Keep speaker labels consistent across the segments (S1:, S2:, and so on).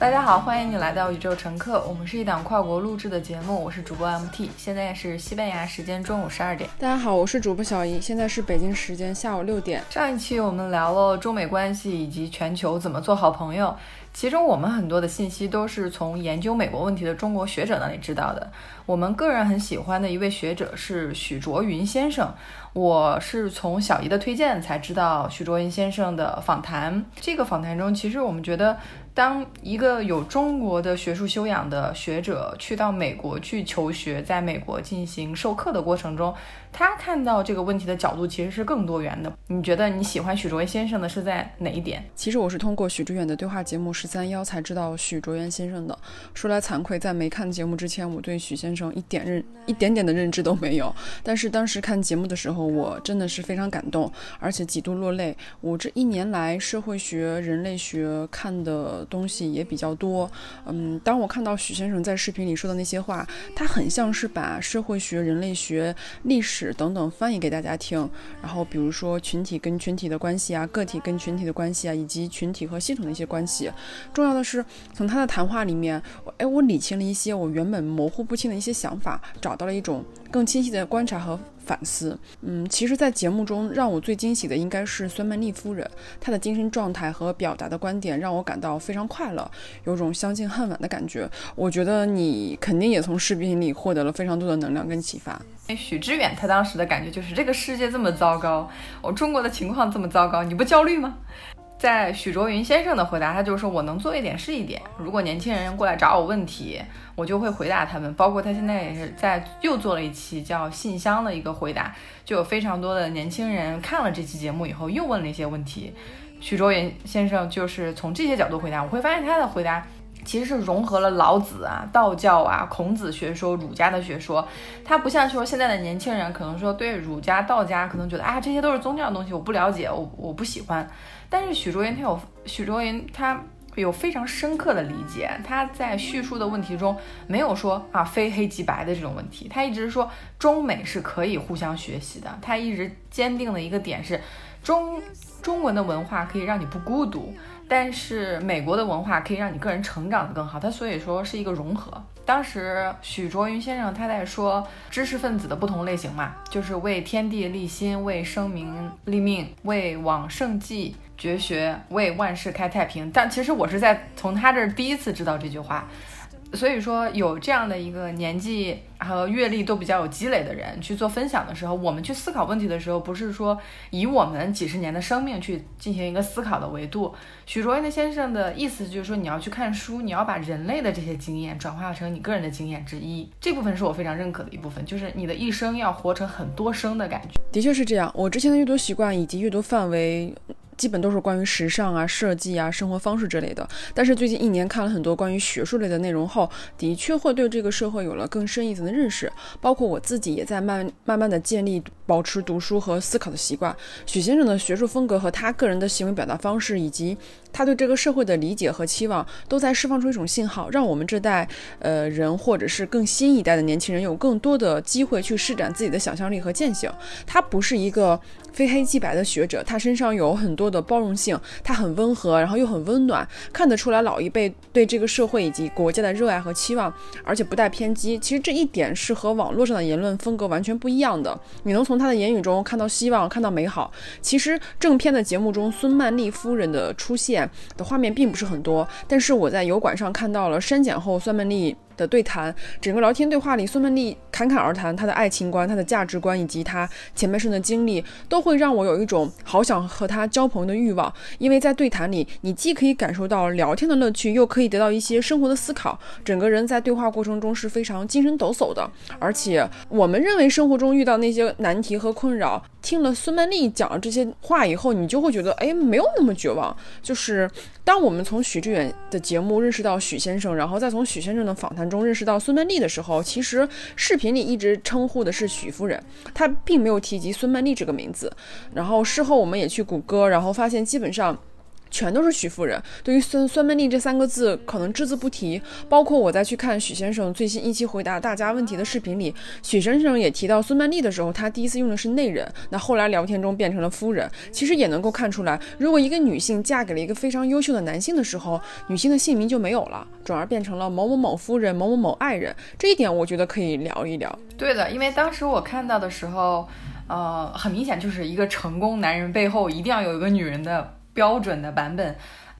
S1: 大家好，欢迎你来到宇宙乘客。我们是一档跨国录制的节目，我是主播 MT，现在是西班牙时间中午十二点。
S2: 大家好，我是主播小姨，现在是北京时间下午六点。
S1: 上一期我们聊了中美关系以及全球怎么做好朋友，其中我们很多的信息都是从研究美国问题的中国学者那里知道的。我们个人很喜欢的一位学者是许卓云先生。我是从小姨的推荐才知道许卓云先生的访谈。这个访谈中，其实我们觉得，当一个有中国的学术修养的学者去到美国去求学，在美国进行授课的过程中，他看到这个问题的角度其实是更多元的。你觉得你喜欢许卓云先生的是在哪一点？
S2: 其实我是通过许知远的对话节目十三幺才知道许卓云先生的。说来惭愧，在没看节目之前，我对许先生一点认一点点的认知都没有。但是当时看节目的时候，我真的是非常感动，而且几度落泪。我这一年来社会学、人类学看的东西也比较多。嗯，当我看到许先生在视频里说的那些话，他很像是把社会学、人类学、历史等等翻译给大家听。然后比如说群体跟群体的关系啊，个体跟群体的关系啊，以及群体和系统的一些关系。重要的是，从他的谈话里面，哎，我理清了一些我原本模糊不清的一些想法，找到了一种更清晰的观察和。反思，嗯，其实，在节目中让我最惊喜的应该是孙曼丽夫人，她的精神状态和表达的观点让我感到非常快乐，有种相见恨晚的感觉。我觉得你肯定也从视频里获得了非常多的能量跟启发。
S1: 许知远他当时的感觉就是这个世界这么糟糕，我中国的情况这么糟糕，你不焦虑吗？在许卓云先生的回答，他就是说：“我能做一点是一点。如果年轻人过来找我问题，我就会回答他们。包括他现在也是在又做了一期叫信箱的一个回答，就有非常多的年轻人看了这期节目以后又问了一些问题。许卓云先生就是从这些角度回答，我会发现他的回答其实是融合了老子啊、道教啊、孔子学说、儒家的学说。他不像说现在的年轻人可能说对儒家、道家可能觉得啊这些都是宗教的东西，我不了解，我我不喜欢。”但是许卓云他有许卓云他有非常深刻的理解，他在叙述的问题中没有说啊非黑即白的这种问题，他一直说中美是可以互相学习的，他一直坚定的一个点是中中文的文化可以让你不孤独，但是美国的文化可以让你个人成长的更好，他所以说是一个融合。当时许卓云先生他在说知识分子的不同类型嘛，就是为天地立心，为生民立命，为往圣继。绝学为万世开太平，但其实我是在从他这儿第一次知道这句话，所以说有这样的一个年纪和阅历都比较有积累的人去做分享的时候，我们去思考问题的时候，不是说以我们几十年的生命去进行一个思考的维度。许卓云先生的意思就是说，你要去看书，你要把人类的这些经验转化成你个人的经验之一，这部分是我非常认可的一部分，就是你的一生要活成很多生的感觉。
S2: 的确是这样，我之前的阅读习惯以及阅读范围。基本都是关于时尚啊、设计啊、生活方式之类的。但是最近一年看了很多关于学术类的内容后，的确会对这个社会有了更深一层的认识。包括我自己也在慢慢慢的建立保持读书和思考的习惯。许先生的学术风格和他个人的行为表达方式，以及他对这个社会的理解和期望，都在释放出一种信号，让我们这代呃人，或者是更新一代的年轻人，有更多的机会去施展自己的想象力和践行。他不是一个。非黑即白的学者，他身上有很多的包容性，他很温和，然后又很温暖，看得出来老一辈对这个社会以及国家的热爱和期望，而且不带偏激。其实这一点是和网络上的言论风格完全不一样的。你能从他的言语中看到希望，看到美好。其实正片的节目中，孙曼丽夫人的出现的画面并不是很多，但是我在油管上看到了删减后孙曼丽。的对谈，整个聊天对话里，孙曼丽侃侃而谈，她的爱情观、她的价值观以及她前半生的经历，都会让我有一种好想和她交朋友的欲望。因为在对谈里，你既可以感受到聊天的乐趣，又可以得到一些生活的思考。整个人在对话过程中是非常精神抖擞的。而且，我们认为生活中遇到那些难题和困扰，听了孙曼丽讲了这些话以后，你就会觉得，哎，没有那么绝望。就是当我们从许志远的节目认识到许先生，然后再从许先生的访谈。中认识到孙曼丽的时候，其实视频里一直称呼的是许夫人，她并没有提及孙曼丽这个名字。然后事后我们也去谷歌，然后发现基本上全都是许夫人。对于孙孙曼丽这三个字，可能只字不提。包括我在去看许先生最新一期回答大家问题的视频里，许先生也提到孙曼丽的时候，他第一次用的是内人，那后来聊天中变成了夫人。其实也能够看出来，如果一个女性嫁给了一个非常优秀的男性的时候，女性的姓名就没有了，转而变成了某某某夫人、某某某爱人。这一点我觉得可以聊一聊。
S1: 对的，因为当时我看到的时候，呃，很明显就是一个成功男人背后一定要有一个女人的标准的版本。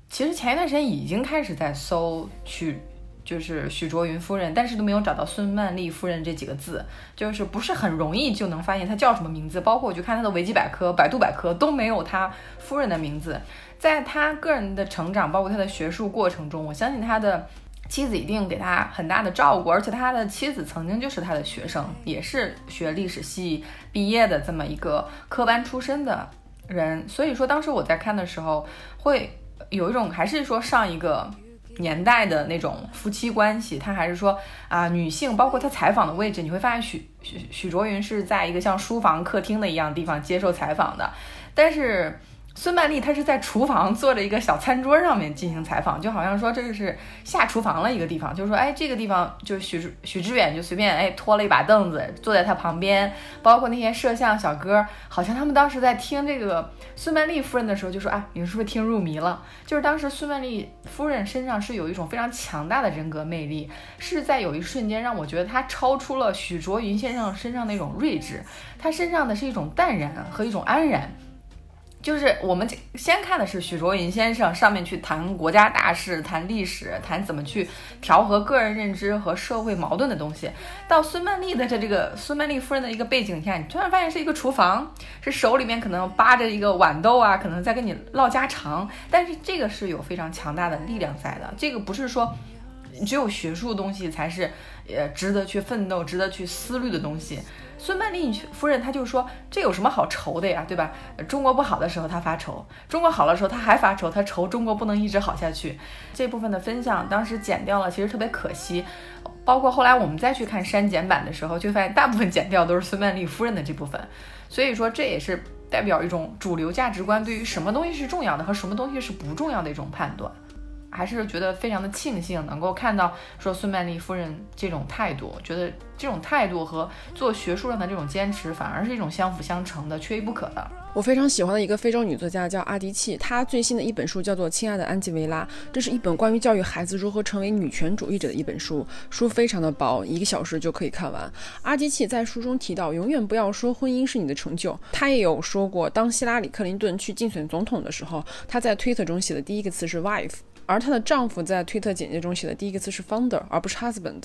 S1: 其实前一段时间已经开始在搜许，就是许卓云夫人，但是都没有找到孙曼丽夫人这几个字，就是不是很容易就能发现她叫什么名字。包括我去看她的维基百科、百度百科都没有她夫人的名字。在她个人的成长，包括她的学术过程中，我相信她的妻子一定给他很大的照顾，而且他的妻子曾经就是他的学生，也是学历史系毕业的这么一个科班出身的人。所以说，当时我在看的时候会。有一种还是说上一个年代的那种夫妻关系，他还是说啊，女性包括他采访的位置，你会发现许许许卓云是在一个像书房、客厅的一样地方接受采访的，但是。孙曼丽她是在厨房坐着一个小餐桌上面进行采访，就好像说这个是下厨房了一个地方，就是说，哎，这个地方就是许许知远就随便哎拖了一把凳子坐在他旁边，包括那些摄像小哥，好像他们当时在听这个孙曼丽夫人的时候就说，啊，你是不是听入迷了？就是当时孙曼丽夫人身上是有一种非常强大的人格魅力，是在有一瞬间让我觉得她超出了许卓云先生身上那种睿智，她身上的是一种淡然和一种安然。就是我们先看的是许卓云先生上面去谈国家大事、谈历史、谈怎么去调和个人认知和社会矛盾的东西，到孙曼丽的这这个孙曼丽夫人的一个背景下，你突然发现是一个厨房，是手里面可能扒着一个豌豆啊，可能在跟你唠家常，但是这个是有非常强大的力量在的，这个不是说只有学术东西才是呃值得去奋斗、值得去思虑的东西。孙曼丽夫人，她就说这有什么好愁的呀，对吧？中国不好的时候她发愁，中国好的时候她还发愁，她愁中国不能一直好下去。这部分的分享当时剪掉了，其实特别可惜。包括后来我们再去看删减版的时候，就发现大部分剪掉都是孙曼丽夫人的这部分。所以说这也是代表一种主流价值观对于什么东西是重要的和什么东西是不重要的一种判断。还是觉得非常的庆幸能够看到说孙曼丽夫人这种态度，觉得这种态度和做学术上的这种坚持，反而是一种相辅相成的，缺一不可的。
S2: 我非常喜欢的一个非洲女作家叫阿迪契，她最新的一本书叫做《亲爱的安吉维拉》，这是一本关于教育孩子如何成为女权主义者的一本书，书非常的薄，一个小时就可以看完。阿迪契在书中提到，永远不要说婚姻是你的成就。她也有说过，当希拉里·克林顿去竞选总统的时候，她在推特中写的第一个词是 wife。而她的丈夫在推特简介中写的第一个词是 founder，而不是 husband。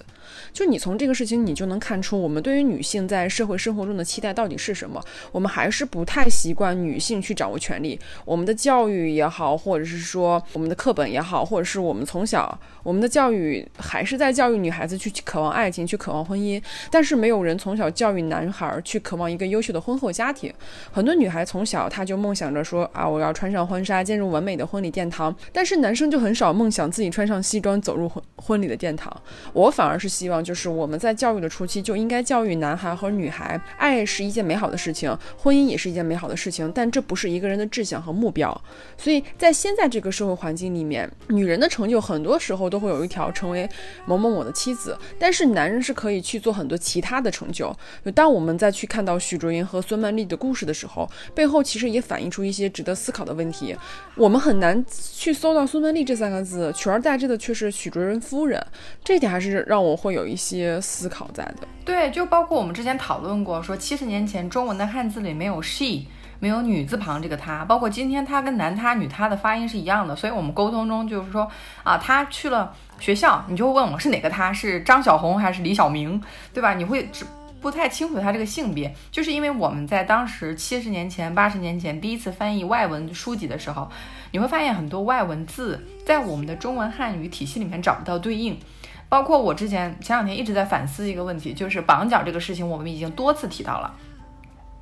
S2: 就你从这个事情，你就能看出我们对于女性在社会生活中的期待到底是什么。我们还是不太习惯女性去掌握权力。我们的教育也好，或者是说我们的课本也好，或者是我们从小我们的教育还是在教育女孩子去渴望爱情，去渴望婚姻。但是没有人从小教育男孩去渴望一个优秀的婚后家庭。很多女孩从小她就梦想着说啊，我要穿上婚纱，进入完美的婚礼殿堂。但是男生就很。少梦想自己穿上西装走入婚婚礼的殿堂，我反而是希望，就是我们在教育的初期就应该教育男孩和女孩，爱是一件美好的事情，婚姻也是一件美好的事情，但这不是一个人的志向和目标。所以在现在这个社会环境里面，女人的成就很多时候都会有一条成为某某某的妻子，但是男人是可以去做很多其他的成就。当我们再去看到许卓云和孙曼丽的故事的时候，背后其实也反映出一些值得思考的问题。我们很难去搜到孙曼丽这三。三个字取而代之的却是许卓云夫人，这点还是让我会有一些思考在的。
S1: 对，就包括我们之前讨论过，说七十年前中文的汉字里没有 she，没有女字旁这个她，包括今天她跟男她、女她的发音是一样的，所以我们沟通中就是说啊，她去了学校，你就会问我是哪个她，是张小红还是李小明，对吧？你会只。不太清楚他这个性别，就是因为我们在当时七十年前、八十年前第一次翻译外文书籍的时候，你会发现很多外文字在我们的中文汉语体系里面找不到对应。包括我之前前两天一直在反思一个问题，就是绑脚这个事情，我们已经多次提到了。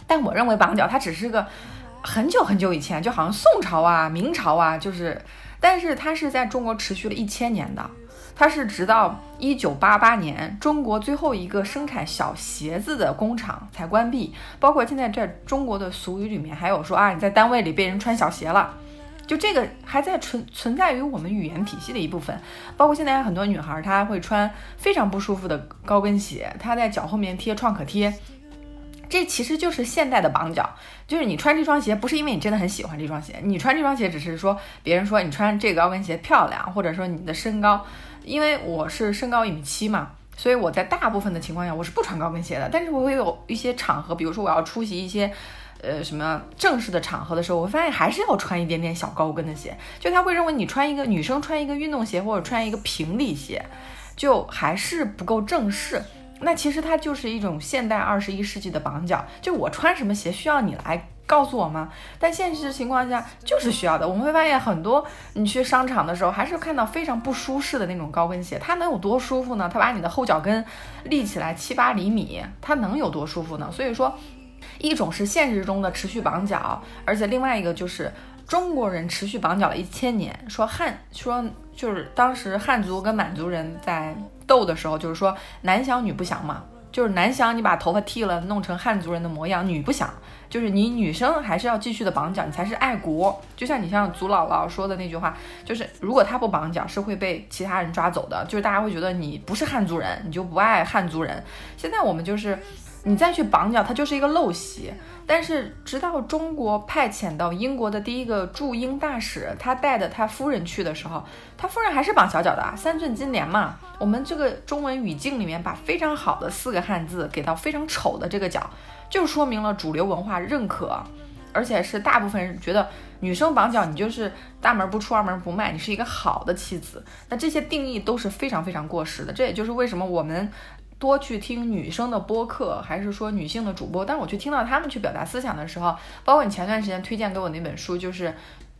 S1: 但我认为绑脚它只是个很久很久以前，就好像宋朝啊、明朝啊，就是，但是它是在中国持续了一千年的。它是直到一九八八年，中国最后一个生产小鞋子的工厂才关闭。包括现在在中国的俗语里面，还有说啊，你在单位里被人穿小鞋了，就这个还在存存在于我们语言体系的一部分，包括现在很多女孩她会穿非常不舒服的高跟鞋，她在脚后面贴创可贴，这其实就是现代的绑脚，就是你穿这双鞋不是因为你真的很喜欢这双鞋，你穿这双鞋只是说别人说你穿这个高跟鞋漂亮，或者说你的身高，因为我是身高一米七嘛，所以我在大部分的情况下我是不穿高跟鞋的，但是我会有一些场合，比如说我要出席一些。呃，什么正式的场合的时候，我发现还是要穿一点点小高跟的鞋。就他会认为你穿一个女生穿一个运动鞋或者穿一个平底鞋，就还是不够正式。那其实它就是一种现代二十一世纪的绑脚。就我穿什么鞋需要你来告诉我吗？但现实情况下就是需要的。我们会发现很多你去商场的时候，还是看到非常不舒适的那种高跟鞋。它能有多舒服呢？它把你的后脚跟立起来七八厘米，它能有多舒服呢？所以说。一种是现实中的持续绑脚，而且另外一个就是中国人持续绑脚了一千年。说汉说就是当时汉族跟满族人在斗的时候，就是说男想女不想嘛，就是男想你把头发剃了弄成汉族人的模样，女不想，就是你女生还是要继续的绑脚，你才是爱国。就像你像祖姥姥说的那句话，就是如果她不绑脚是会被其他人抓走的，就是大家会觉得你不是汉族人，你就不爱汉族人。现在我们就是。你再去绑脚，它就是一个陋习。但是直到中国派遣到英国的第一个驻英大使，他带着他夫人去的时候，他夫人还是绑小脚的，三寸金莲嘛。我们这个中文语境里面把非常好的四个汉字给到非常丑的这个脚，就说明了主流文化认可，而且是大部分人觉得女生绑脚，你就是大门不出二门不迈，你是一个好的妻子。那这些定义都是非常非常过时的。这也就是为什么我们。多去听女生的播客，还是说女性的主播？但是我去听到他们去表达思想的时候，包括你前段时间推荐给我那本书，就是《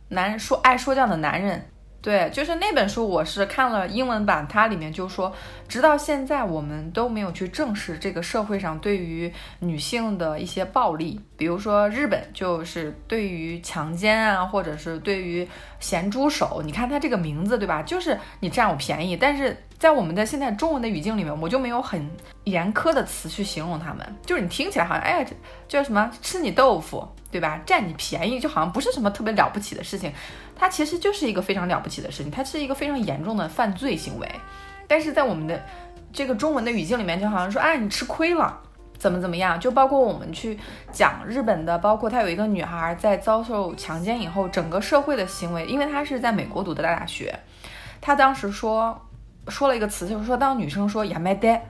S1: 男人说爱说教的男人》。对，就是那本书，我是看了英文版，它里面就说，直到现在我们都没有去正视这个社会上对于女性的一些暴力，比如说日本就是对于强奸啊，或者是对于咸猪手，你看它这个名字对吧？就是你占我便宜，但是在我们的现在中文的语境里面，我就没有很严苛的词去形容他们，就是你听起来好像，哎呀，叫什么吃你豆腐，对吧？占你便宜，就好像不是什么特别了不起的事情。它其实就是一个非常了不起的事情，它是一个非常严重的犯罪行为，但是在我们的这个中文的语境里面，就好像说，哎，你吃亏了，怎么怎么样？就包括我们去讲日本的，包括他有一个女孩在遭受强奸以后，整个社会的行为，因为她是在美国读的大大学，她当时说说了一个词，就是说当女生说 “yamade”，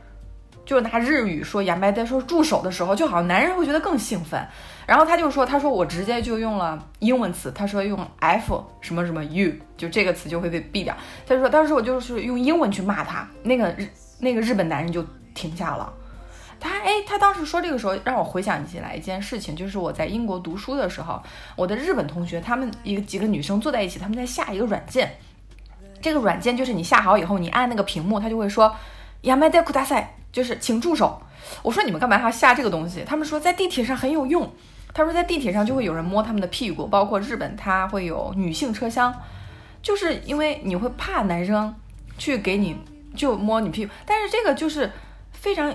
S1: 就拿日语说 “yamade”，说住手的时候，就好像男人会觉得更兴奋。然后他就说：“他说我直接就用了英文词，他说用 f 什么什么 u，就这个词就会被毙掉。他就说当时我就是用英文去骂他，那个日那个日本男人就停下了。他哎，他当时说这个时候让我回想起来一件事情，就是我在英国读书的时候，我的日本同学他们一个几个女生坐在一起，他们在下一个软件。这个软件就是你下好以后，你按那个屏幕，他就会说 yamade kudasai，就是请住手。我说你们干嘛还要下这个东西？他们说在地铁上很有用。”他说，在地铁上就会有人摸他们的屁股，包括日本，他会有女性车厢，就是因为你会怕男生去给你就摸你屁股，但是这个就是非常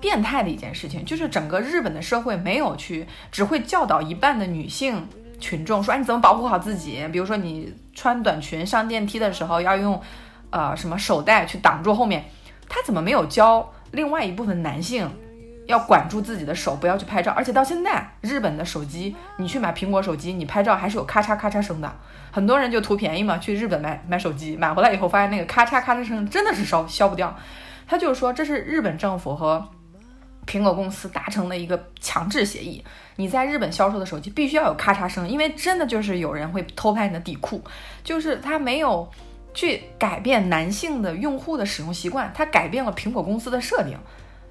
S1: 变态的一件事情，就是整个日本的社会没有去，只会教导一半的女性群众说，哎，你怎么保护好自己？比如说你穿短裙上电梯的时候要用呃什么手袋去挡住后面，他怎么没有教另外一部分男性？要管住自己的手，不要去拍照。而且到现在，日本的手机，你去买苹果手机，你拍照还是有咔嚓咔嚓声的。很多人就图便宜嘛，去日本买买手机，买回来以后发现那个咔嚓咔嚓声真的是消消不掉。他就是说，这是日本政府和苹果公司达成的一个强制协议，你在日本销售的手机必须要有咔嚓声，因为真的就是有人会偷拍你的底裤。就是他没有去改变男性的用户的使用习惯，他改变了苹果公司的设定。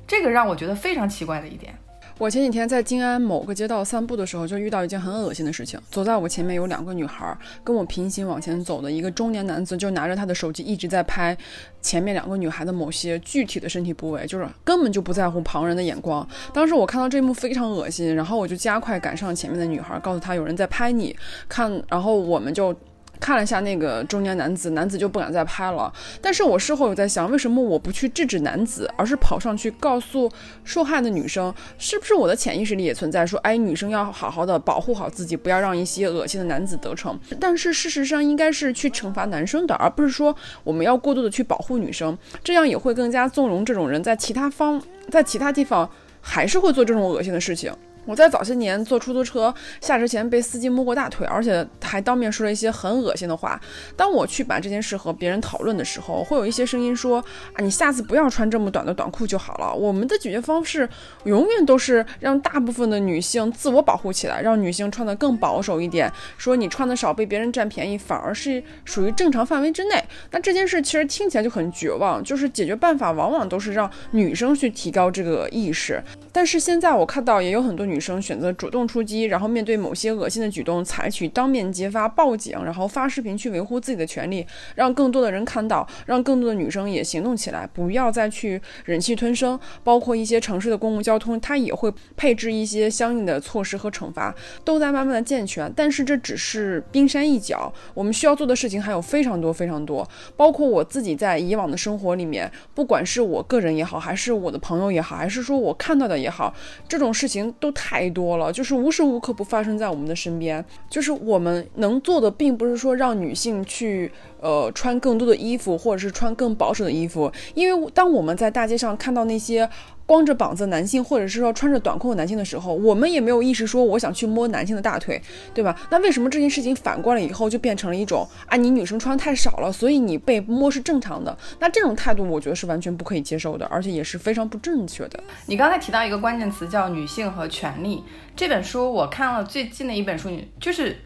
S1: 这个让我觉得非常奇怪的一点。
S2: 我前几天在静安某个街道散步的时候，就遇到一件很恶心的事情。走在我前面有两个女孩，跟我平行往前走的一个中年男子就拿着他的手机一直在拍前面两个女孩的某些具体的身体部位，就是根本就不在乎旁人的眼光。当时我看到这一幕非常恶心，然后我就加快赶上前面的女孩，告诉她有人在拍你看，然后我们就。看了一下那个中年男子，男子就不敢再拍了。但是我事后有在想，为什么我不去制止男子，而是跑上去告诉受害的女生，是不是我的潜意识里也存在说，哎，女生要好好的保护好自己，不要让一些恶心的男子得逞。但是事实上应该是去惩罚男生的，而不是说我们要过度的去保护女生，这样也会更加纵容这种人在其他方，在其他地方还是会做这种恶心的事情。我在早些年坐出租车下车前被司机摸过大腿，而且还当面说了一些很恶心的话。当我去把这件事和别人讨论的时候，会有一些声音说：“啊，你下次不要穿这么短的短裤就好了。”我们的解决方式永远都是让大部分的女性自我保护起来，让女性穿得更保守一点。说你穿的少被别人占便宜，反而是属于正常范围之内。那这件事其实听起来就很绝望，就是解决办法往往都是让女生去提高这个意识。但是现在我看到也有很多女生选择主动出击，然后面对某些恶心的举动，采取当面揭发、报警，然后发视频去维护自己的权利，让更多的人看到，让更多的女生也行动起来，不要再去忍气吞声。包括一些城市的公共交通，它也会配置一些相应的措施和惩罚，都在慢慢的健全。但是这只是冰山一角，我们需要做的事情还有非常多非常多。包括我自己在以往的生活里面，不管是我个人也好，还是我的朋友也好，还是说我看到的也。也好，这种事情都太多了，就是无时无刻不发生在我们的身边。就是我们能做的，并不是说让女性去呃穿更多的衣服，或者是穿更保守的衣服，因为当我们在大街上看到那些。光着膀子男性，或者是说穿着短裤的男性的时候，我们也没有意识说我想去摸男性的大腿，对吧？那为什么这件事情反过来以后就变成了一种啊，你女生穿太少了，所以你被摸是正常的？那这种态度，我觉得是完全不可以接受的，而且也是非常不正确的。
S1: 你刚才提到一个关键词叫女性和权利，这本书我看了最近的一本书，就是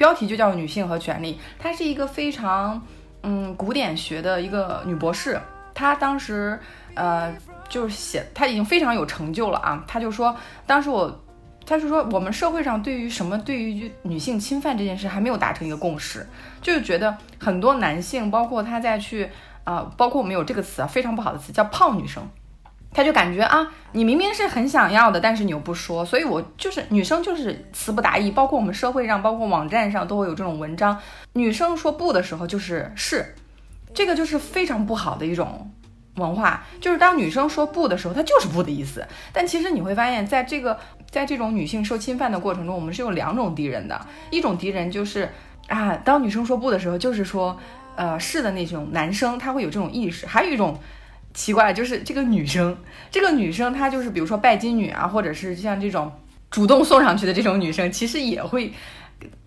S1: 标题就叫女性和权利，她是一个非常嗯古典学的一个女博士，她当时呃。就是写她已经非常有成就了啊！她就说，当时我，他就说我们社会上对于什么对于女性侵犯这件事还没有达成一个共识，就是觉得很多男性，包括他在去啊，包括我们有这个词啊，非常不好的词叫胖女生，他就感觉啊，你明明是很想要的，但是你又不说，所以我就是女生就是词不达意，包括我们社会上，包括网站上都会有这种文章，女生说不的时候就是是，这个就是非常不好的一种。文化就是当女生说不的时候，她就是不的意思。但其实你会发现，在这个在这种女性受侵犯的过程中，我们是有两种敌人的。一种敌人就是啊，当女生说不的时候，就是说呃是的那种男生，他会有这种意识。还有一种奇怪，就是这个女生，这个女生她就是比如说拜金女啊，或者是像这种主动送上去的这种女生，其实也会。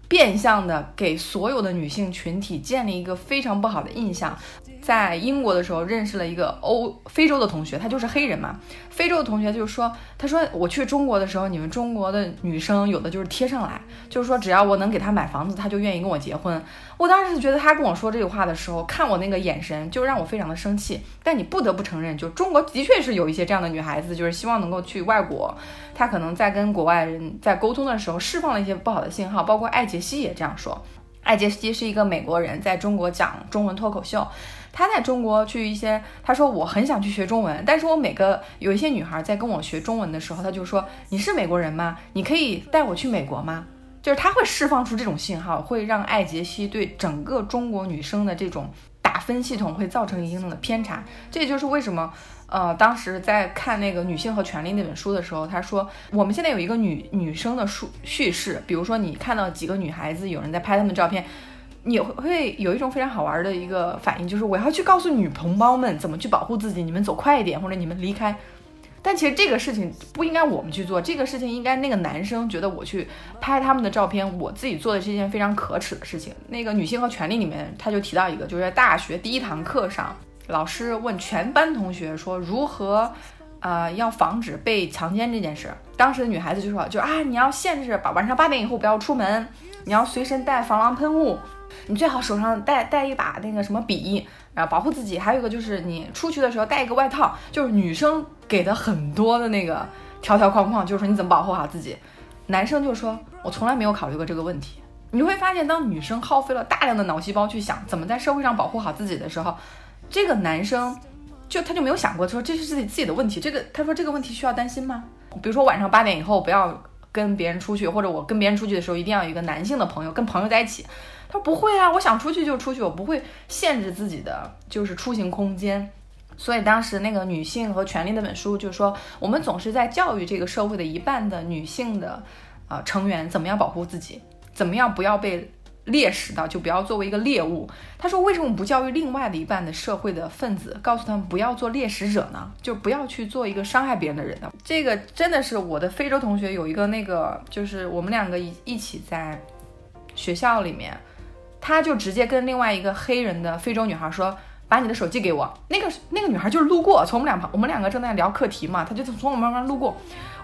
S1: 变相的给所有的女性群体建立一个非常不好的印象。在英国的时候认识了一个欧非洲的同学，他就是黑人嘛。非洲的同学就说：“他说我去中国的时候，你们中国的女生有的就是贴上来，就是说只要我能给他买房子，他就愿意跟我结婚。”我当时觉得他跟我说这句话的时候，看我那个眼神，就让我非常的生气。但你不得不承认，就中国的确是有一些这样的女孩子，就是希望能够去外国，她可能在跟国外人在沟通的时候释放了一些不好的信号。包括艾杰西也这样说。艾杰西是一个美国人，在中国讲中文脱口秀。他在中国去一些，他说我很想去学中文，但是我每个有一些女孩在跟我学中文的时候，他就说你是美国人吗？你可以带我去美国吗？就是他会释放出这种信号，会让艾杰西对整个中国女生的这种打分系统会造成一定的偏差。这也就是为什么，呃，当时在看那个《女性和权利》那本书的时候，他说我们现在有一个女女生的叙叙事，比如说你看到几个女孩子有人在拍她们的照片。你会会有一种非常好玩的一个反应，就是我要去告诉女同胞们怎么去保护自己，你们走快一点，或者你们离开。但其实这个事情不应该我们去做，这个事情应该那个男生觉得我去拍他们的照片，我自己做的是一件非常可耻的事情。那个女性和权利里面，他就提到一个，就是在大学第一堂课上，老师问全班同学说如何，呃，要防止被强奸这件事。当时的女孩子就说，就啊，你要限制把晚上八点以后不要出门，你要随身带防狼喷雾。你最好手上带带一把那个什么笔，然后保护自己。还有一个就是你出去的时候带一个外套，就是女生给的很多的那个条条框框，就是说你怎么保护好自己。男生就说，我从来没有考虑过这个问题。你会发现，当女生耗费了大量的脑细胞去想怎么在社会上保护好自己的时候，这个男生就他就没有想过说这是自己自己的问题。这个他说这个问题需要担心吗？比如说晚上八点以后不要跟别人出去，或者我跟别人出去的时候，一定要有一个男性的朋友，跟朋友在一起。他说不会啊，我想出去就出去，我不会限制自己的就是出行空间。所以当时那个《女性和权利》那本书就说，我们总是在教育这个社会的一半的女性的啊成员怎么样保护自己，怎么样不要被猎食到，就不要作为一个猎物。他说，为什么不教育另外的一半的社会的分子，告诉他们不要做猎食者呢？就不要去做一个伤害别人的人呢？这个真的是我的非洲同学有一个那个，就是我们两个一一起在学校里面，他就直接跟另外一个黑人的非洲女孩说。把你的手机给我。那个那个女孩就是路过，从我们两旁，我们两个正在聊课题嘛，她就从我们旁边路过。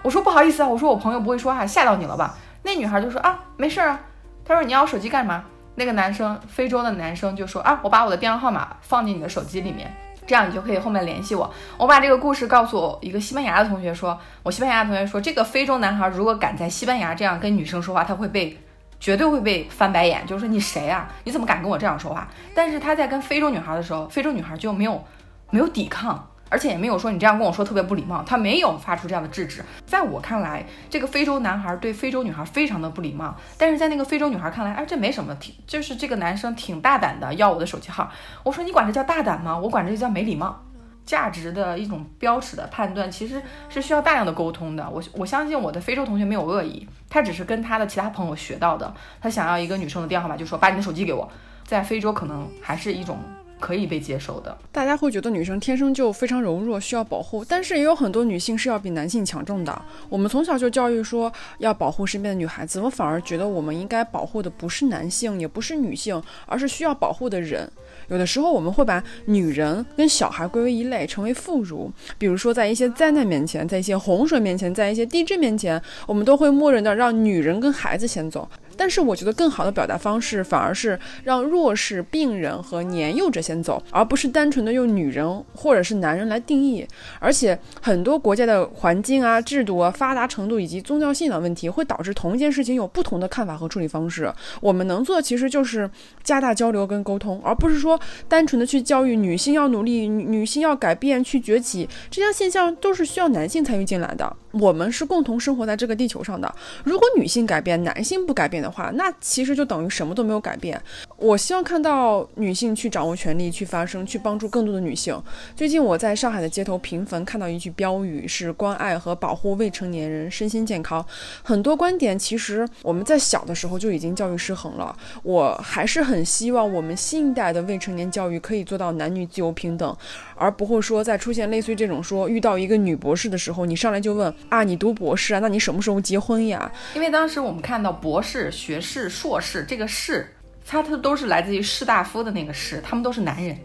S1: 我说不好意思啊，我说我朋友不会说话，吓到你了吧？那女孩就说啊，没事啊。她说你要我手机干嘛？那个男生，非洲的男生就说啊，我把我的电话号码放进你的手机里面，这样你就可以后面联系我。我把这个故事告诉我一个西班牙的同学说，我西班牙的同学说，这个非洲男孩如果敢在西班牙这样跟女生说话，他会被。绝对会被翻白眼，就是说你谁啊？你怎么敢跟我这样说话？但是他在跟非洲女孩的时候，非洲女孩就没有没有抵抗，而且也没有说你这样跟我说特别不礼貌，他没有发出这样的制止。在我看来，这个非洲男孩对非洲女孩非常的不礼貌，但是在那个非洲女孩看来，哎，这没什么，挺就是这个男生挺大胆的，要我的手机号。我说你管这叫大胆吗？我管这叫没礼貌。价值的一种标尺的判断，其实是需要大量的沟通的。我我相信我的非洲同学没有恶意，他只是跟他的其他朋友学到的。他想要一个女生的电话号码，就说把你的手机给我。在非洲可能还是一种可以被接受的。
S2: 大家会觉得女生天生就非常柔弱，需要保护，但是也有很多女性是要比男性强壮的。我们从小就教育说要保护身边的女孩子，我反而觉得我们应该保护的不是男性，也不是女性，而是需要保护的人。有的时候我们会把女人跟小孩归为一类，成为妇孺。比如说，在一些灾难面前，在一些洪水面前，在一些地震面前，我们都会默认的让女人跟孩子先走。但是我觉得更好的表达方式，反而是让弱势、病人和年幼者先走，而不是单纯的用女人或者是男人来定义。而且很多国家的环境啊、制度啊、发达程度以及宗教信仰问题，会导致同一件事情有不同的看法和处理方式。我们能做的其实就是加大交流跟沟通，而不是说单纯的去教育女性要努力、女性要改变、去崛起。这样现象都是需要男性参与进来的。我们是共同生活在这个地球上的。如果女性改变，男性不改变的话，那其实就等于什么都没有改变。我希望看到女性去掌握权力，去发声，去帮助更多的女性。最近我在上海的街头频繁看到一句标语，是关爱和保护未成年人身心健康。很多观点其实我们在小的时候就已经教育失衡了。我还是很希望我们新一代的未成年教育可以做到男女自由平等，而不会说在出现类似于这种说遇到一个女博士的时候，你上来就问。啊，你读博士啊？那你什么时候结婚呀？
S1: 因为当时我们看到博士、学士、硕士这个士，它它都是来自于士大夫的那个士，他们都是男人。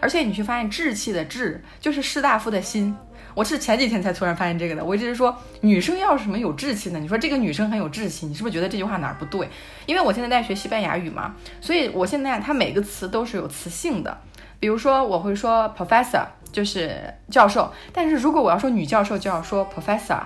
S1: 而且你去发现志气的志就是士大夫的心。我是前几天才突然发现这个的。我一直说女生要什么有志气呢？你说这个女生很有志气，你是不是觉得这句话哪儿不对？因为我现在在学西班牙语嘛，所以我现在它每个词都是有词性的。比如说我会说 professor。就是教授，但是如果我要说女教授，就要说 professor，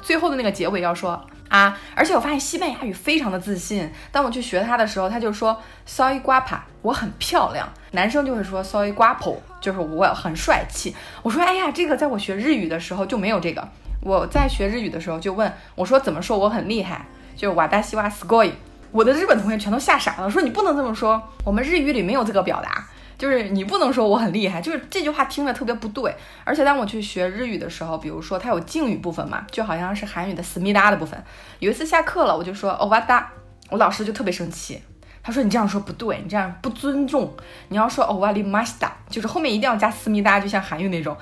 S1: 最后的那个结尾要说啊。而且我发现西班牙语非常的自信，当我去学它的时候，他就说 soy guapa，我很漂亮。男生就会说 soy guapo，就是我很帅气。我说哎呀，这个在我学日语的时候就没有这个。我在学日语的时候就问我说怎么说我很厉害，就瓦达西瓦斯 o 伊。我的日本同学全都吓傻了，说你不能这么说，我们日语里没有这个表达。就是你不能说我很厉害，就是这句话听着特别不对。而且当我去学日语的时候，比如说它有敬语部分嘛，就好像是韩语的思密达的部分。有一次下课了，我就说哦哇达，我老师就特别生气，他说你这样说不对，你这样不尊重，你要说哦哇里马西达，就是后面一定要加思密达，就像韩语那种。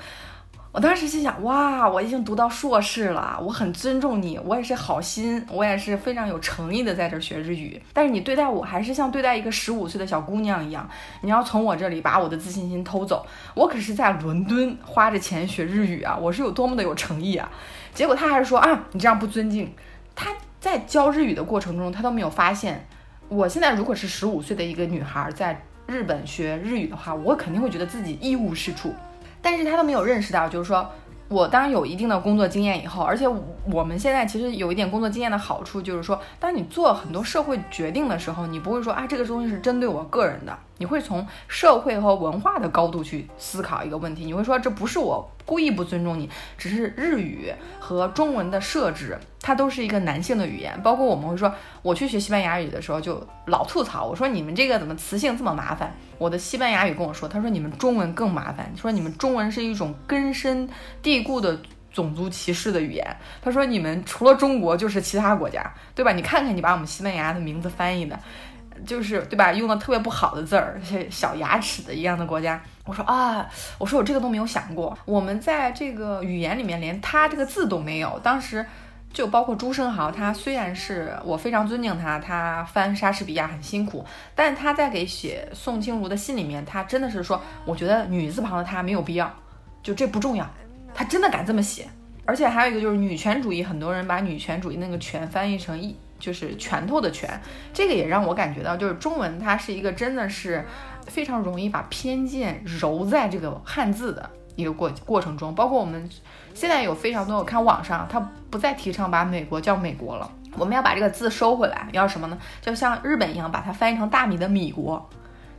S1: 我当时心想，哇，我已经读到硕士了，我很尊重你，我也是好心，我也是非常有诚意的在这儿学日语。但是你对待我还是像对待一个十五岁的小姑娘一样，你要从我这里把我的自信心偷走。我可是在伦敦花着钱学日语啊，我是有多么的有诚意啊！结果他还是说啊，你这样不尊敬。他在教日语的过程中，他都没有发现，我现在如果是十五岁的一个女孩在日本学日语的话，我肯定会觉得自己一无是处。但是他都没有认识到，就是说我当有一定的工作经验以后，而且我们现在其实有一点工作经验的好处，就是说，当你做很多社会决定的时候，你不会说啊这个东西是针对我个人的，你会从社会和文化的高度去思考一个问题，你会说这不是我故意不尊重你，只是日语和中文的设置它都是一个男性的语言。包括我们会说，我去学西班牙语的时候就老吐槽，我说你们这个怎么词性这么麻烦？我的西班牙语跟我说，他说你们中文更麻烦，说你们中文是一种根深蒂固的种族歧视的语言。他说你们除了中国就是其他国家，对吧？你看看你把我们西班牙的名字翻译的。就是对吧？用的特别不好的字儿，像小牙齿的一样的国家。我说啊，我说我这个都没有想过。我们在这个语言里面连他这个字都没有。当时就包括朱生豪，他虽然是我非常尊敬他，他翻莎士比亚很辛苦，但他在给写宋清如的信里面，他真的是说，我觉得女字旁的他没有必要，就这不重要。他真的敢这么写。而且还有一个就是女权主义，很多人把女权主义那个权翻译成一。就是拳头的拳，这个也让我感觉到，就是中文它是一个真的是非常容易把偏见揉在这个汉字的一个过过程中。包括我们现在有非常多，我看网上他不再提倡把美国叫美国了，我们要把这个字收回来，要什么呢？就像日本一样，把它翻译成大米的米国。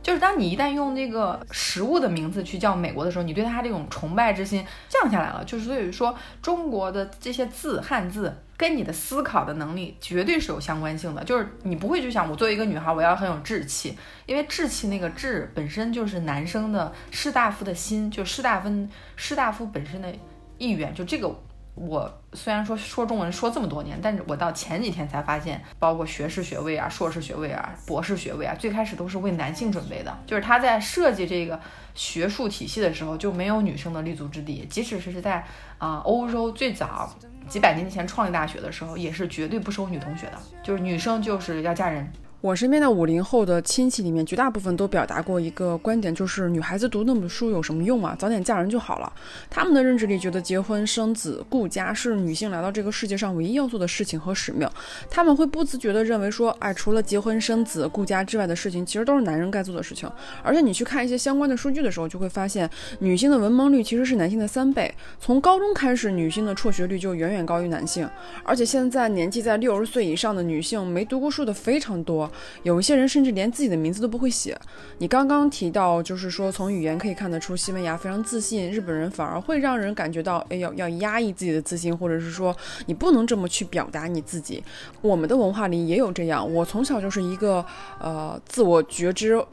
S1: 就是当你一旦用那个食物的名字去叫美国的时候，你对它这种崇拜之心降下来了。就是所以说，中国的这些字汉字跟你的思考的能力绝对是有相关性的。就是你不会去想，我作为一个女孩，我要很有志气，因为志气那个志本身就是男生的士大夫的心，就士大夫士大夫本身的意愿，就这个。我虽然说说中文说这么多年，但是我到前几天才发现，包括学士学位啊、硕士学位啊、博士学位啊，最开始都是为男性准备的。就是他在设计这个学术体系的时候，就没有女生的立足之地。即使是在啊欧洲最早几百年前创立大学的时候，也是绝对不收女同学的，就是女生就是要嫁人。
S2: 我身边的五零后的亲戚里面，绝大部分都表达过一个观点，就是女孩子读那么多书有什么用啊？早点嫁人就好了。他们的认知里觉得结婚生子顾家是女性来到这个世界上唯一要做的事情和使命。他们会不自觉地认为说，哎，除了结婚生子顾家之外的事情，其实都是男人该做的事情。而且你去看一些相关的数据的时候，就会发现，女性的文盲率其实是男性的三倍。从高中开始，女性的辍学率就远远高于男性。而且现在年纪在六十岁以上的女性，没读过书的非常多。有一些人甚至连自己的名字都不会写。你刚刚提到，就是说从语言可以看得出西班牙非常自信，日本人反而会让人感觉到，哎，要要压抑自己的自信，或者是说你不能这么去表达你自己。我们的文化里也有这样。我从小就是一个呃自我觉知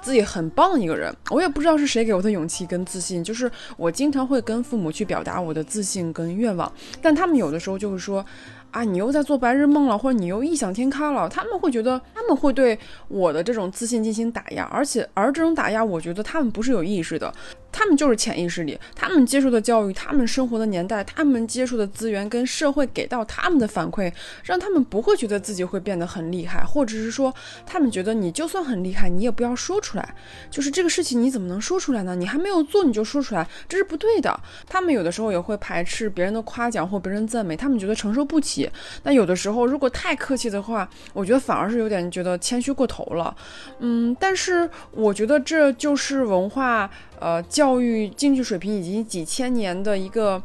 S2: 自己很棒的一个人，我也不知道是谁给我的勇气跟自信，就是我经常会跟父母去表达我的自信跟愿望，但他们有的时候就会说。啊，你又在做白日梦了，或者你又异想天开了，他们会觉得他们会对我的这种自信进行打压，而且而这种打压，我觉得他们不是有意识的。他们就是潜意识里，他们接受的教育，他们生活的年代，他们接触的资源跟社会给到他们的反馈，让他们不会觉得自己会变得很厉害，或者是说，他们觉得你就算很厉害，你也不要说出来。就是这个事情你怎么能说出来呢？你还没有做你就说出来，这是不对的。他们有的时候也会排斥别人的夸奖或别人赞美，他们觉得承受不起。那有的时候如果太客气的话，我觉得反而是有点觉得谦虚过头了。嗯，但是我觉得这就是文化。呃，教育经济水平以及几千年的一个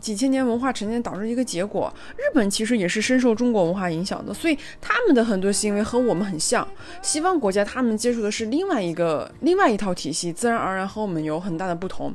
S2: 几千年文化沉淀导致一个结果。日本其实也是深受中国文化影响的，所以他们的很多行为和我们很像。西方国家他们接触的是另外一个另外一套体系，自然而然和我们有很大的不同。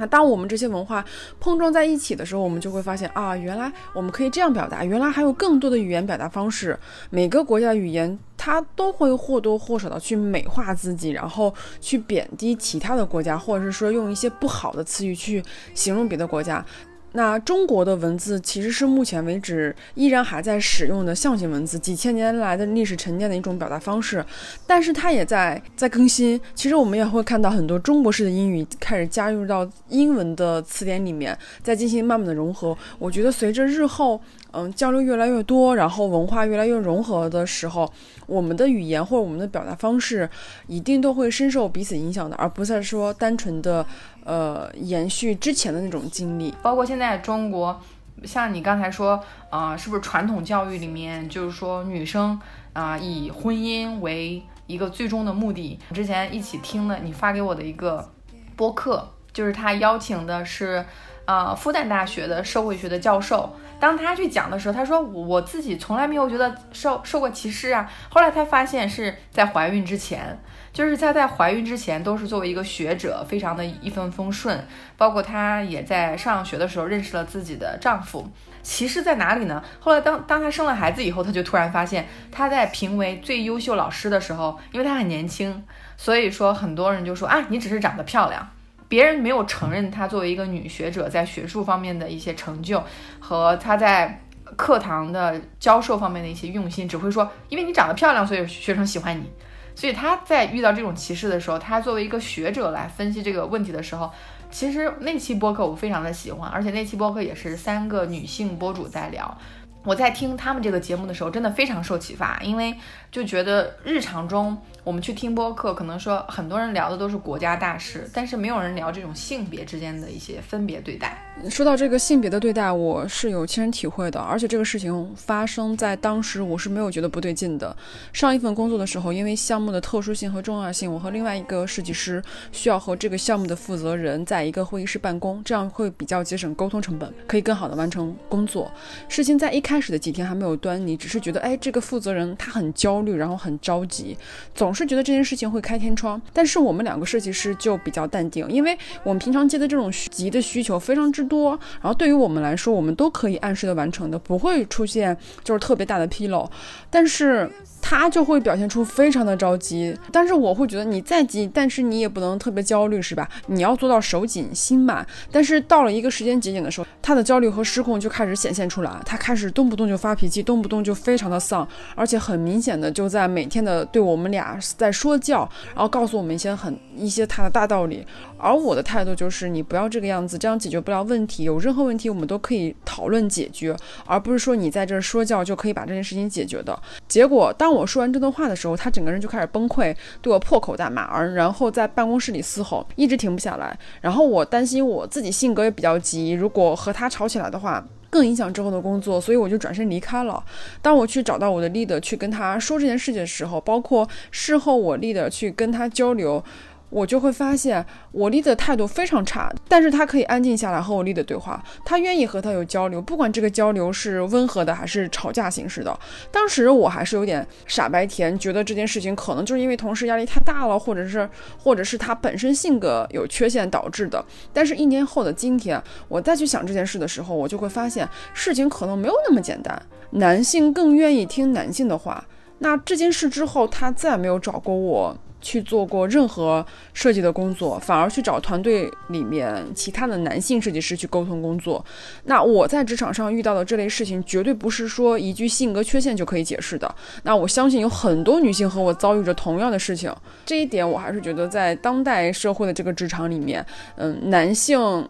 S2: 那当我们这些文化碰撞在一起的时候，我们就会发现啊，原来我们可以这样表达，原来还有更多的语言表达方式。每个国家的语言，它都会或多或少的去美化自己，然后去贬低其他的国家，或者是说用一些不好的词语去形容别的国家。那中国的文字其实是目前为止依然还在使用的象形文字，几千年来的历史沉淀的一种表达方式，但是它也在在更新。其实我们也会看到很多中国式的英语开始加入到英文的词典里面，在进行慢慢的融合。我觉得随着日后。嗯，交流越来越多，然后文化越来越融合的时候，我们的语言或者我们的表达方式，一定都会深受彼此影响的，而不再说单纯的，呃，延续之前的那种经历。
S1: 包括现在中国，像你刚才说，啊，是不是传统教育里面就是说女生啊以婚姻为一个最终的目的？之前一起听了你发给我的一个播客，就是他邀请的是。呃复旦大学的社会学的教授。当他去讲的时候，他说我自己从来没有觉得受受过歧视啊。后来他发现是在怀孕之前，就是她在怀孕之前都是作为一个学者，非常的一帆风顺。包括她也在上学的时候认识了自己的丈夫。歧视在哪里呢？后来当当她生了孩子以后，她就突然发现，她在评为最优秀老师的时候，因为她很年轻，所以说很多人就说啊，你只是长得漂亮。别人没有承认她作为一个女学者在学术方面的一些成就和她在课堂的教授方面的一些用心，只会说因为你长得漂亮，所以学生喜欢你。所以他在遇到这种歧视的时候，他作为一个学者来分析这个问题的时候，其实那期播客我非常的喜欢，而且那期播客也是三个女性博主在聊。我在听他们这个节目的时候，真的非常受启发，因为就觉得日常中我们去听播客，可能说很多人聊的都是国家大事，但是没有人聊这种性别之间的一些分别对待。
S2: 说到这个性别的对待，我是有亲身体会的，而且这个事情发生在当时，我是没有觉得不对劲的。上一份工作的时候，因为项目的特殊性和重要性，我和另外一个设计师需要和这个项目的负责人在一个会议室办公，这样会比较节省沟通成本，可以更好的完成工作。事情在一开始的几天还没有端倪，只是觉得，哎，这个负责人他很焦虑，然后很着急，总是是觉得这件事情会开天窗。但是我们两个设计师就比较淡定，因为我们平常接的这种急的需求非常之多，然后对于我们来说，我们都可以按时的完成的，不会出现就是特别大的纰漏。但是他就会表现出非常的着急，但是我会觉得你再急，但是你也不能特别焦虑，是吧？你要做到手紧心慢。但是到了一个时间节点的时候，他的焦虑和失控就开始显现出来，他开始动不动就发脾气，动不动就非常的丧，而且很明显的就在每天的对我们俩在说教，然后告诉我们一些很一些他的大道理。而我的态度就是你不要这个样子，这样解决不了问题。有任何问题我们都可以讨论解决，而不是说你在这儿说教就可以把这件事情解决的。结果当我说完这段话的时候，他整个人就开始崩溃，对我破口大骂，而然后在办公室里嘶吼，一直停不下来。然后我担心我自己性格也比较急，如果和他吵起来的话，更影响之后的工作，所以我就转身离开了。当我去找到我的 leader 去跟他说这件事情的时候，包括事后我 leader 去跟他交流。我就会发现我丽的态度非常差，但是他可以安静下来和我丽的对话，他愿意和他有交流，不管这个交流是温和的还是吵架形式的。当时我还是有点傻白甜，觉得这件事情可能就是因为同事压力太大了，或者是或者是他本身性格有缺陷导致的。但是，一年后的今天，我再去想这件事的时候，我就会发现事情可能没有那么简单。男性更愿意听男性的话。那这件事之后，他再也没有找过我。去做过任何设计的工作，反而去找团队里面其他的男性设计师去沟通工作。那我在职场上遇到的这类事情，绝对不是说一句性格缺陷就可以解释的。那我相信有很多女性和我遭遇着同样的事情，这一点我还是觉得在当代社会的这个职场里面，嗯，男性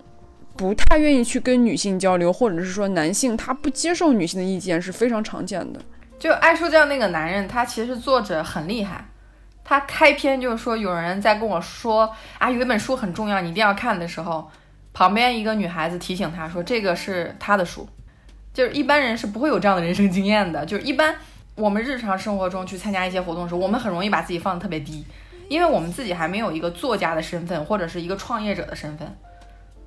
S2: 不太愿意去跟女性交流，或者是说男性他不接受女性的意见是非常常见的。
S1: 就爱说教那个男人，他其实作者很厉害。他开篇就是说，有人在跟我说啊，有一本书很重要，你一定要看的时候，旁边一个女孩子提醒他说，这个是他的书，就是一般人是不会有这样的人生经验的。就是一般我们日常生活中去参加一些活动的时候，我们很容易把自己放得特别低，因为我们自己还没有一个作家的身份或者是一个创业者的身份，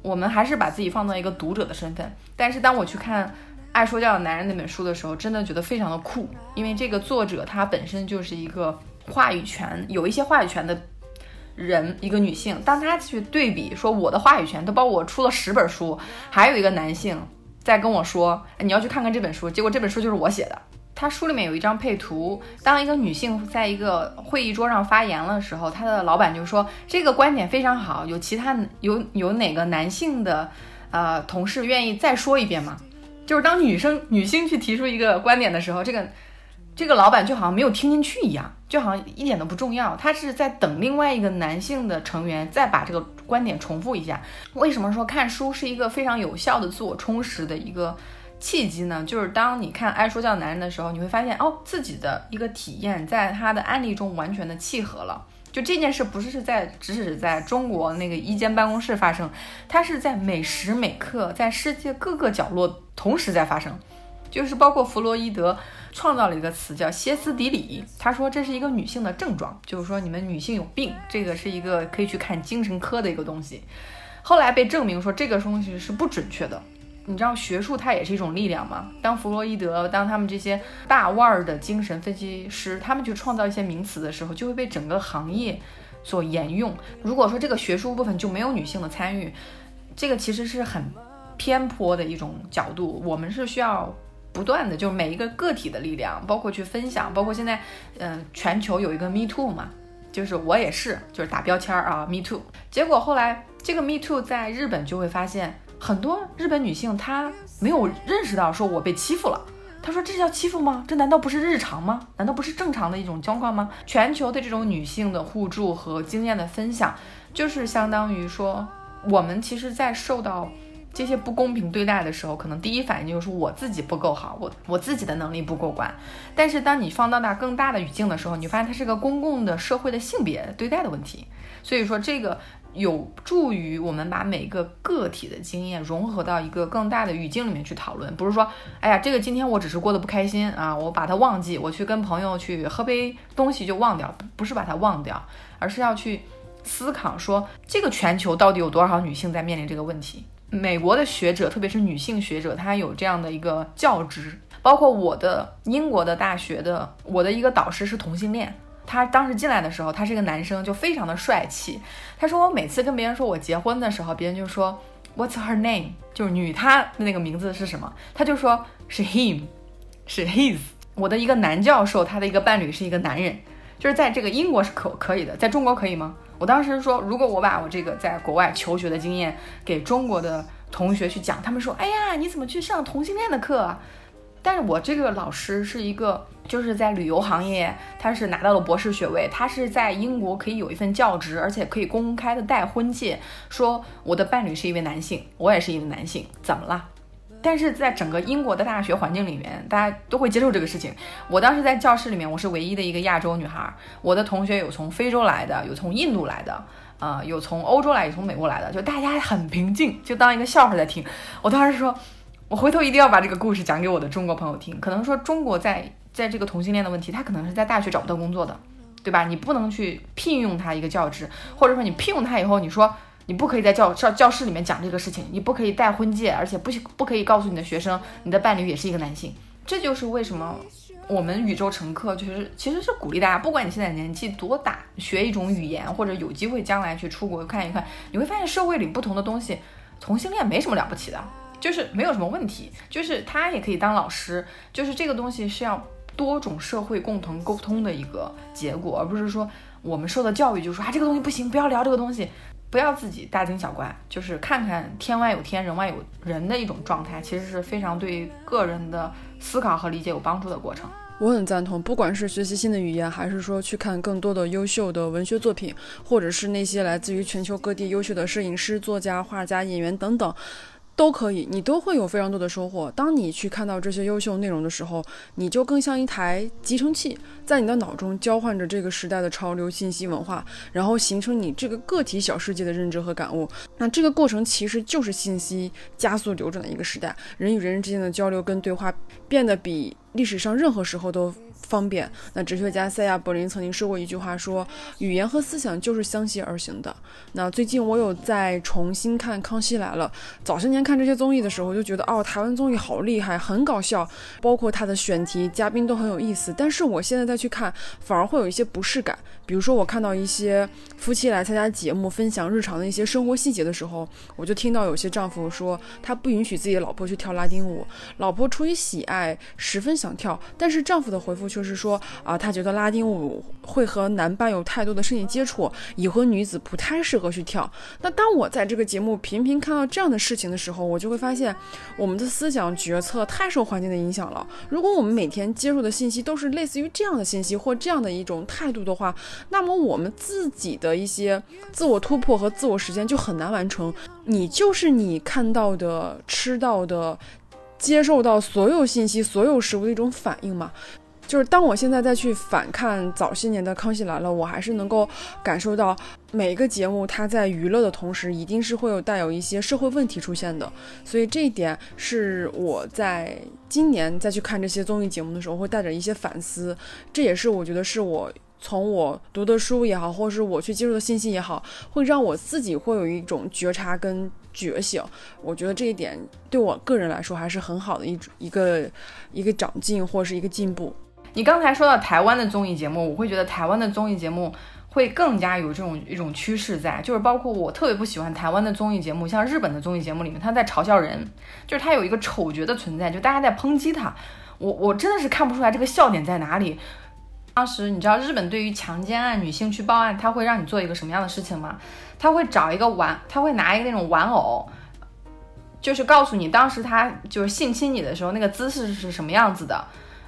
S1: 我们还是把自己放到一个读者的身份。但是当我去看《爱说教的男人》那本书的时候，真的觉得非常的酷，因为这个作者他本身就是一个。话语权有一些话语权的人，一个女性，当她去对比说我的话语权，都包括我出了十本书，还有一个男性在跟我说你要去看看这本书，结果这本书就是我写的。他书里面有一张配图，当一个女性在一个会议桌上发言的时候，她的老板就说这个观点非常好，有其他有有哪个男性的呃同事愿意再说一遍吗？就是当女生女性去提出一个观点的时候，这个。这个老板就好像没有听进去一样，就好像一点都不重要。他是在等另外一个男性的成员再把这个观点重复一下。为什么说看书是一个非常有效的自我充实的一个契机呢？就是当你看爱说教男人的时候，你会发现哦，自己的一个体验在他的案例中完全的契合了。就这件事不是是在只是在中国那个一间办公室发生，它是在每时每刻在世界各个角落同时在发生。就是包括弗洛伊德创造了一个词叫歇斯底里，他说这是一个女性的症状，就是说你们女性有病，这个是一个可以去看精神科的一个东西。后来被证明说这个东西是不准确的。你知道学术它也是一种力量吗？当弗洛伊德，当他们这些大腕儿的精神分析师，他们去创造一些名词的时候，就会被整个行业所沿用。如果说这个学术部分就没有女性的参与，这个其实是很偏颇的一种角度。我们是需要不断的，就是每一个个体的力量，包括去分享，包括现在，嗯，全球有一个 Me Too 嘛，就是我也是，就是打标签啊，Me Too。结果后来这个 Me Too 在日本就会发现。很多日本女性她没有认识到，说我被欺负了。她说这叫欺负吗？这难道不是日常吗？难道不是正常的一种状况吗？全球的这种女性的互助和经验的分享，就是相当于说，我们其实，在受到这些不公平对待的时候，可能第一反应就是我自己不够好，我我自己的能力不过关。但是当你放到那更大的语境的时候，你发现它是个公共的社会的性别对待的问题。所以说这个。有助于我们把每个个体的经验融合到一个更大的语境里面去讨论，不是说，哎呀，这个今天我只是过得不开心啊，我把它忘记，我去跟朋友去喝杯东西就忘掉，不是把它忘掉，而是要去思考说，这个全球到底有多少女性在面临这个问题？美国的学者，特别是女性学者，她有这样的一个教职，包括我的英国的大学的，我的一个导师是同性恋。他当时进来的时候，他是一个男生，就非常的帅气。他说我每次跟别人说我结婚的时候，别人就说 What's her name？就是女他的那个名字是什么？他就说是 him，是 his。我的一个男教授，他的一个伴侣是一个男人，就是在这个英国是可可以的，在中国可以吗？我当时说，如果我把我这个在国外求学的经验给中国的同学去讲，他们说，哎呀，你怎么去上同性恋的课？啊？但是我这个老师是一个，就是在旅游行业，他是拿到了博士学位，他是在英国可以有一份教职，而且可以公开的戴婚戒，说我的伴侣是一位男性，我也是一位男性，怎么了？但是在整个英国的大学环境里面，大家都会接受这个事情。我当时在教室里面，我是唯一的一个亚洲女孩，我的同学有从非洲来的，有从印度来的，啊，有从欧洲来，有从美国来的，就大家很平静，就当一个笑话在听。我当时说。我回头一定要把这个故事讲给我的中国朋友听。可能说中国在在这个同性恋的问题，他可能是在大学找不到工作的，对吧？你不能去聘用他一个教职，或者说你聘用他以后，你说你不可以在教教教室里面讲这个事情，你不可以戴婚戒，而且不不可以告诉你的学生你的伴侣也是一个男性。这就是为什么我们宇宙乘客就是其实是鼓励大家，不管你现在年纪多大，学一种语言或者有机会将来去出国看一看，你会发现社会里不同的东西，同性恋没什么了不起的。就是没有什么问题，就是他也可以当老师，就是这个东西是要多种社会共同沟通的一个结果，而不是说我们受的教育就是说啊这个东西不行，不要聊这个东西，不要自己大惊小怪，就是看看天外有天，人外有人的一种状态，其实是非常对个人的思考和理解有帮助的过程。
S2: 我很赞同，不管是学习新的语言，还是说去看更多的优秀的文学作品，或者是那些来自于全球各地优秀的摄影师、作家、画家、演员等等。都可以，你都会有非常多的收获。当你去看到这些优秀内容的时候，你就更像一台集成器，在你的脑中交换着这个时代的潮流信息文化，然后形成你这个个体小世界的认知和感悟。那这个过程其实就是信息加速流转的一个时代，人与人之间的交流跟对话变得比历史上任何时候都。方便。那哲学家塞亚·柏林曾经说过一句话，说语言和思想就是相携而行的。那最近我有在重新看《康熙来了》，早些年看这些综艺的时候，就觉得哦，台湾综艺好厉害，很搞笑，包括它的选题、嘉宾都很有意思。但是我现在再去看，反而会有一些不适感。比如说，我看到一些夫妻来参加节目，分享日常的一些生活细节的时候，我就听到有些丈夫说他不允许自己的老婆去跳拉丁舞，老婆出于喜爱，十分想跳，但是丈夫的回复却是说啊，他觉得拉丁舞会和男伴有太多的身体接触，已婚女子不太适合去跳。那当我在这个节目频频看到这样的事情的时候，我就会发现我们的思想决策太受环境的影响了。如果我们每天接受的信息都是类似于这样的信息或这样的一种态度的话，那么我们自己的一些自我突破和自我实践就很难完成。你就是你看到的、吃到的、接受到所有信息、所有食物的一种反应嘛？就是当我现在再去反看早些年的《康熙来了》，我还是能够感受到每一个节目它在娱乐的同时，一定是会有带有一些社会问题出现的。所以这一点是我在今年再去看这些综艺节目的时候，会带着一些反思。这也是我觉得是我。从我读的书也好，或是我去接触的信息也好，会让我自己会有一种觉察跟觉醒。我觉得这一点对我个人来说还是很好的一一个一个长进或是一个进步。
S1: 你刚才说到台湾的综艺节目，我会觉得台湾的综艺节目会更加有这种一种趋势在，就是包括我特别不喜欢台湾的综艺节目，像日本的综艺节目里面，他在嘲笑人，就是他有一个丑角的存在，就大家在抨击他，我我真的是看不出来这个笑点在哪里。当时你知道日本对于强奸案女性去报案，他会让你做一个什么样的事情吗？他会找一个玩，他会拿一个那种玩偶，就是告诉你当时他就是性侵你的时候那个姿势是什么样子的。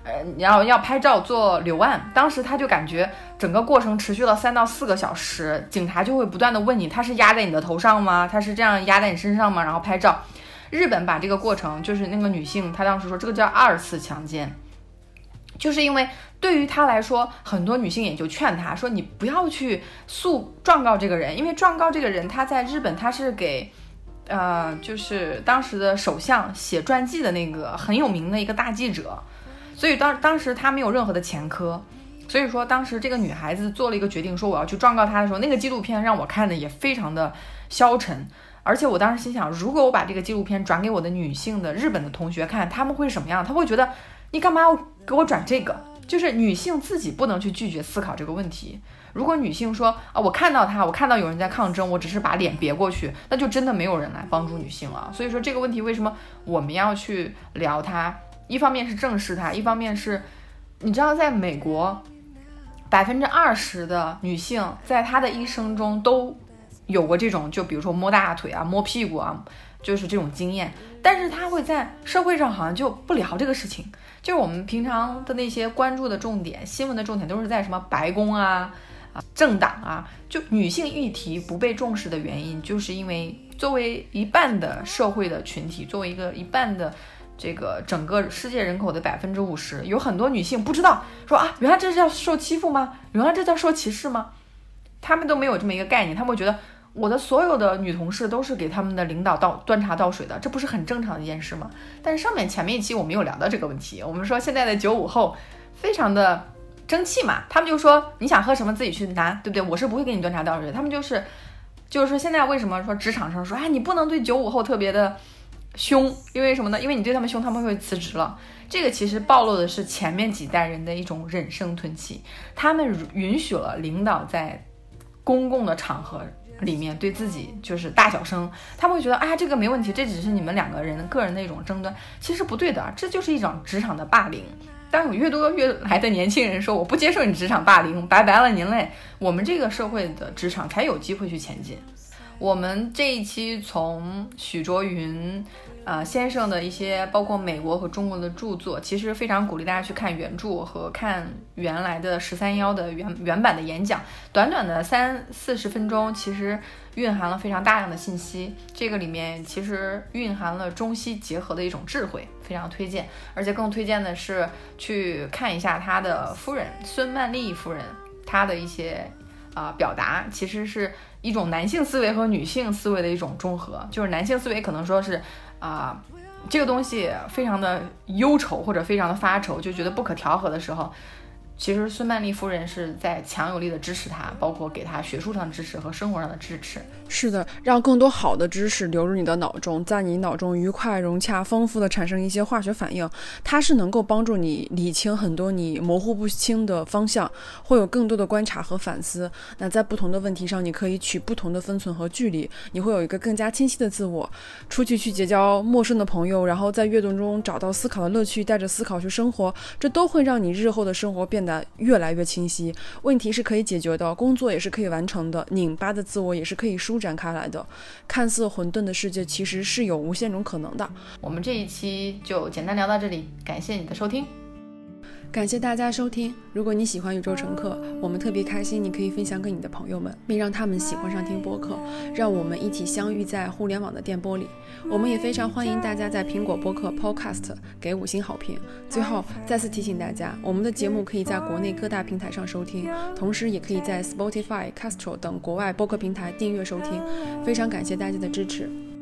S1: 呃，然后要拍照做留案，当时他就感觉整个过程持续了三到四个小时，警察就会不断的问你，他是压在你的头上吗？他是这样压在你身上吗？然后拍照。日本把这个过程，就是那个女性，她当时说这个叫二次强奸，就是因为对于她来说，很多女性也就劝她说，你不要去诉状告这个人，因为状告这个人他在日本他是给，呃，就是当时的首相写传记的那个很有名的一个大记者。所以当当时他没有任何的前科，所以说当时这个女孩子做了一个决定，说我要去状告他的时候，那个纪录片让我看的也非常的消沉，而且我当时心想，如果我把这个纪录片转给我的女性的日本的同学看，他们会什么样？他会觉得你干嘛要给我转这个？就是女性自己不能去拒绝思考这个问题。如果女性说啊，我看到他，我看到有人在抗争，我只是把脸别过去，那就真的没有人来帮助女性了。所以说这个问题为什么我们要去聊它？一方面是正视它，一方面是，你知道，在美国，百分之二十的女性在她的一生中都有过这种，就比如说摸大腿啊、摸屁股啊，就是这种经验。但是她会在社会上好像就不聊这个事情，就是我们平常的那些关注的重点、新闻的重点都是在什么白宫啊、啊政党啊，就女性议题不被重视的原因，就是因为作为一半的社会的群体，作为一个一半的。这个整个世界人口的百分之五十，有很多女性不知道说啊，原来这叫受欺负吗？原来这叫受歧视吗？他们都没有这么一个概念，他们会觉得我的所有的女同事都是给他们的领导倒端茶倒水的，这不是很正常的一件事吗？但是上面前面一期我没有聊到这个问题，我们说现在的九五后非常的争气嘛，他们就说你想喝什么自己去拿，对不对？我是不会给你端茶倒水，他们就是就是说现在为什么说职场上说哎你不能对九五后特别的。凶，因为什么呢？因为你对他们凶，他们会辞职了。这个其实暴露的是前面几代人的一种忍声吞气，他们允许了领导在公共的场合里面对自己就是大小声，他们会觉得，哎，这个没问题，这只是你们两个人个人的一种争端，其实不对的，这就是一种职场的霸凌。当有越多越来的年轻人说我不接受你职场霸凌，拜拜了您嘞，我们这个社会的职场才有机会去前进。我们这一期从许卓云，呃先生的一些包括美国和中国的著作，其实非常鼓励大家去看原著和看原来的十三幺的原原版的演讲，短短的三四十分钟，其实蕴含了非常大量的信息。这个里面其实蕴含了中西结合的一种智慧，非常推荐。而且更推荐的是去看一下他的夫人孙曼丽夫人，她的一些啊表达，其实是。一种男性思维和女性思维的一种中和，就是男性思维可能说是啊，这个东西非常的忧愁或者非常的发愁，就觉得不可调和的时候。其实孙曼丽夫人是在强有力的支持他，包括给他学术上的支持和生活上的支持。
S2: 是的，让更多好的知识流入你的脑中，在你脑中愉快融洽、丰富的产生一些化学反应。它是能够帮助你理清很多你模糊不清的方向，会有更多的观察和反思。那在不同的问题上，你可以取不同的分寸和距离，你会有一个更加清晰的自我。出去去结交陌生的朋友，然后在阅读中找到思考的乐趣，带着思考去生活，这都会让你日后的生活变。得越来越清晰，问题是可以解决的，工作也是可以完成的，拧巴的自我也是可以舒舒展开来的。看似混沌的世界，其实是有无限种可能的。
S1: 我们这一期就简单聊到这里，感谢你的收听。
S2: 感谢大家收听。如果你喜欢宇宙乘客，我们特别开心，你可以分享给你的朋友们，并让他们喜欢上听播客，让我们一起相遇在互联网的电波里。我们也非常欢迎大家在苹果播客 Podcast 给五星好评。最后再次提醒大家，我们的节目可以在国内各大平台上收听，同时也可以在 Spotify、Castro 等国外播客平台订阅收听。非常感谢大家的支持。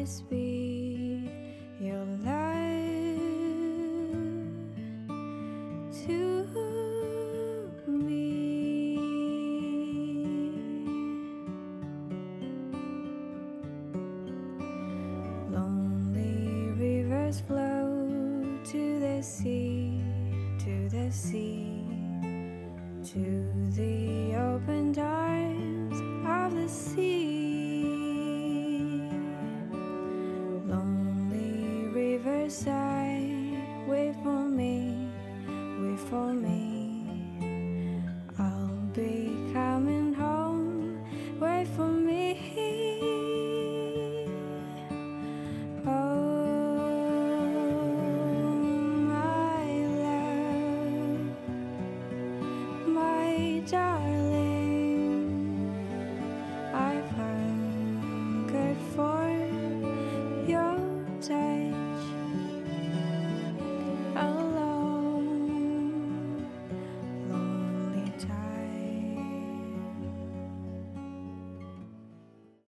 S3: always